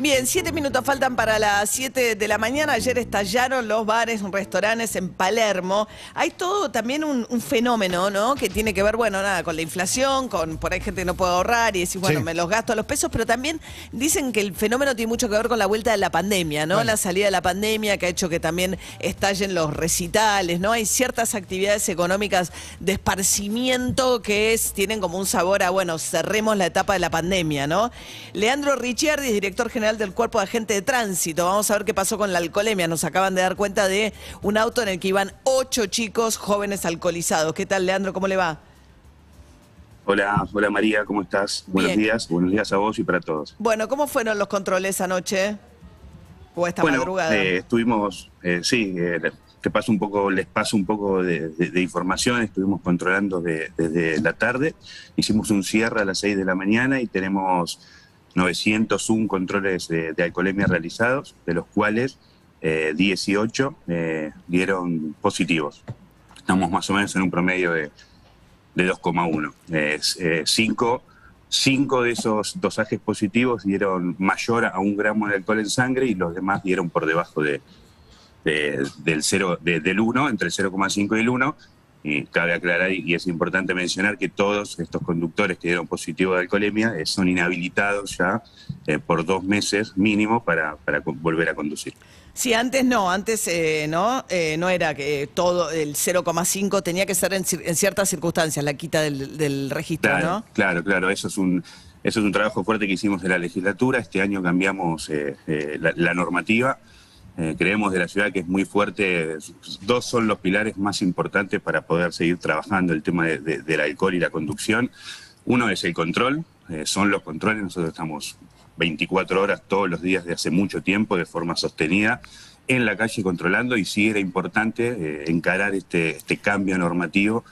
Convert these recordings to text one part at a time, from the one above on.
Bien, siete minutos faltan para las siete de la mañana. Ayer estallaron los bares, restaurantes en Palermo. Hay todo también un, un fenómeno, ¿no? Que tiene que ver, bueno, nada, con la inflación, con por ahí gente que no puede ahorrar y decir, bueno, Sí. me los gasto a los pesos, pero también dicen que el fenómeno tiene mucho que ver con la vuelta de la pandemia, ¿no? La salida de la pandemia que ha hecho que también estallen los recitales, ¿no? Hay ciertas actividades económicas de esparcimiento que es, tienen como un sabor a, bueno, cerremos la etapa de la pandemia, ¿no? Leandro Ricciardi director general del Cuerpo de Agente de Tránsito. Vamos a ver qué pasó con la alcoholemia. Nos acaban de dar cuenta de un auto en el que iban ocho chicos jóvenes alcoholizados. ¿Qué tal, Leandro? ¿Cómo le va? Hola, hola María, ¿cómo estás? Buenos días, buenos días a vos y para todos. Bueno, ¿cómo fueron los controles anoche? ¿O esta bueno, madrugada? eh, estuvimos, eh, sí, eh, te paso un poco, les paso un poco de, de- de información, estuvimos controlando de- desde la tarde, hicimos un cierre a las 6 de la mañana y tenemos 901 controles de, alcoholemia realizados, de los cuales eh, 18 eh, dieron positivos. Estamos más o menos en un promedio de, de 2,1. Es, eh, cinco, de esos dosajes positivos dieron mayor a un gramo de alcohol en sangre y los demás dieron por debajo de, de- del, cero, de- del 1, entre el 0,5 y el 1. Y cabe aclarar, y es importante mencionar, que todos estos conductores que dieron positivo de alcoholemia eh, son inhabilitados ya eh, por dos meses mínimo para, para volver a conducir. Sí, antes no, antes eh, no, Eh, no era que todo el 0,5 tenía que ser en, en ciertas circunstancias la quita del, del registro, Claro, ¿no? claro, claro. Eso es un eso es un trabajo fuerte que hicimos en la legislatura. Este año cambiamos eh, eh, la, la normativa. Eh, creemos de la ciudad que es muy fuerte. Dos son los pilares más importantes para poder seguir trabajando el tema de- de- del alcohol y la conducción. Uno es el control, eh, son los controles. Nosotros estamos 24 horas todos los días de hace mucho tiempo de forma sostenida en la calle controlando y sí era importante eh, encarar este, este cambio normativo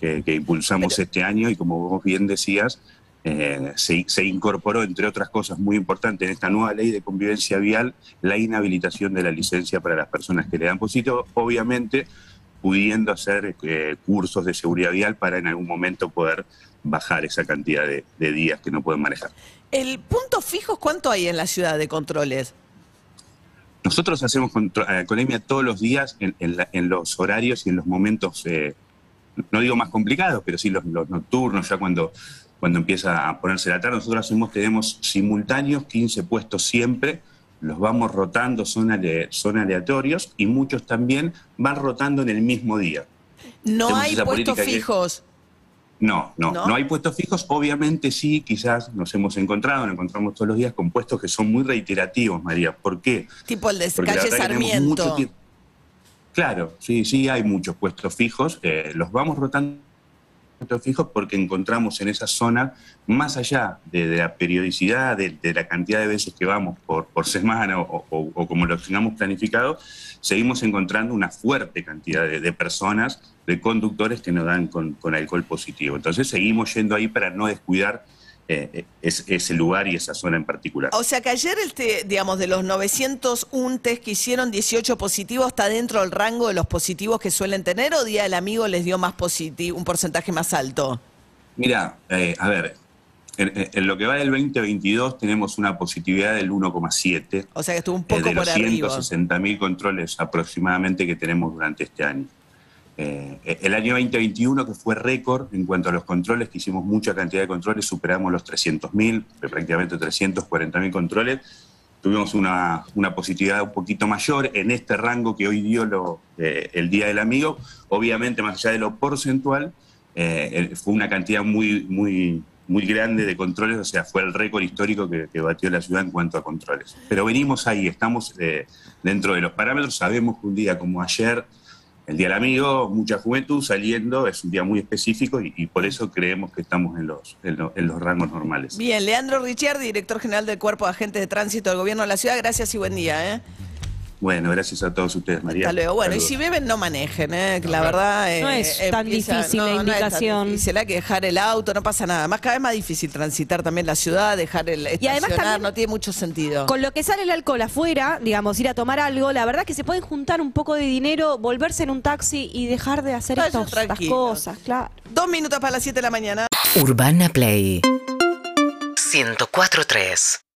que, que impulsamos este año y como vos bien decías, eh, se, se incorporó, entre otras cosas muy importantes, en esta nueva ley de convivencia vial, la inhabilitación de la licencia para las personas que le dan positivo, obviamente pudiendo hacer eh, cursos de seguridad vial para en algún momento poder bajar esa cantidad de, de días que no pueden manejar. ¿El punto fijo cuánto hay en la ciudad de controles? Nosotros hacemos eh, alcoholemia todos los días en, en la- en los horarios y en los momentos, eh, no digo más complicados, pero sí los, los nocturnos, ya cuando, cuando empieza a ponerse la tarde. Nosotros hacemos, tenemos simultáneos, 15 puestos siempre, los vamos rotando, son, ale- son aleatorios y muchos también van rotando en el mismo día. No hay puestos que- fijos. No, no, ¿No? no, hay puestos fijos. Obviamente sí, quizás nos hemos encontrado, nos encontramos todos los días con puestos que son muy reiterativos, María. ¿Por qué? Tipo el de Porque calle mucho Sarmiento. Claro, sí, sí, hay muchos puestos fijos. eh, los vamos rotando fijos porque encontramos en esa zona, más allá de, la periodicidad, de, la cantidad de veces que vamos por, semana o, como lo tengamos planificado, seguimos encontrando una fuerte cantidad de, personas, de conductores que nos dan con alcohol positivo. Entonces seguimos yendo ahí para no descuidar eh, es- ese lugar y esa zona en particular. O sea que ayer, este, digamos, de los 901 test que hicieron, 18 positivos, ¿está dentro del rango de los positivos que suelen tener o Día del Amigo les dio más positivo, un porcentaje más alto? Mira, eh, a ver, en, en lo que va del 2022 tenemos una positividad del 1,7 O sea que estuvo un eh, poco de por los arriba. 160.000 controles aproximadamente que tenemos durante este año. Eh, el año 2021, que fue récord en cuanto a los controles, que hicimos mucha cantidad de controles, superamos los 300.000, prácticamente 340.000 controles, tuvimos una, una positividad un poquito mayor en este rango que hoy dio eh, el Día del Amigo. Obviamente, más allá de lo porcentual, eh, fue una cantidad muy, muy, muy grande de controles, o sea, fue el récord histórico que, batió la ciudad en cuanto a controles. Pero venimos ahí, estamos dentro de los parámetros, sabemos que un día como ayer, el Día del Amigo, mucha juventud saliendo, es un día muy específico y, por eso creemos que estamos en los, en lo- en los rangos normales. Bien, Leandro Ricciardi, director general del Cuerpo de Agentes de Tránsito del Gobierno de la Ciudad, gracias y buen día. ¿eh? Bueno, gracias a todos ustedes, María. Hasta luego. Bueno, Saludos. y si beben, no manejen, ¿eh? que la verdad. No eh, es tan empieza- difícil la no, no es tan indicación. difícil, hay que dejar el auto, no pasa nada. Más cada vez más difícil transitar también la ciudad, dejar el Y además también- no tiene mucho sentido. Con lo que sale el alcohol afuera, digamos, ir a tomar algo, la verdad que se pueden juntar un poco de dinero, volverse en un taxi y dejar de hacer estos- estas cosas, claro. Dos minutos para las 7 de la mañana. Urbana Play 104.3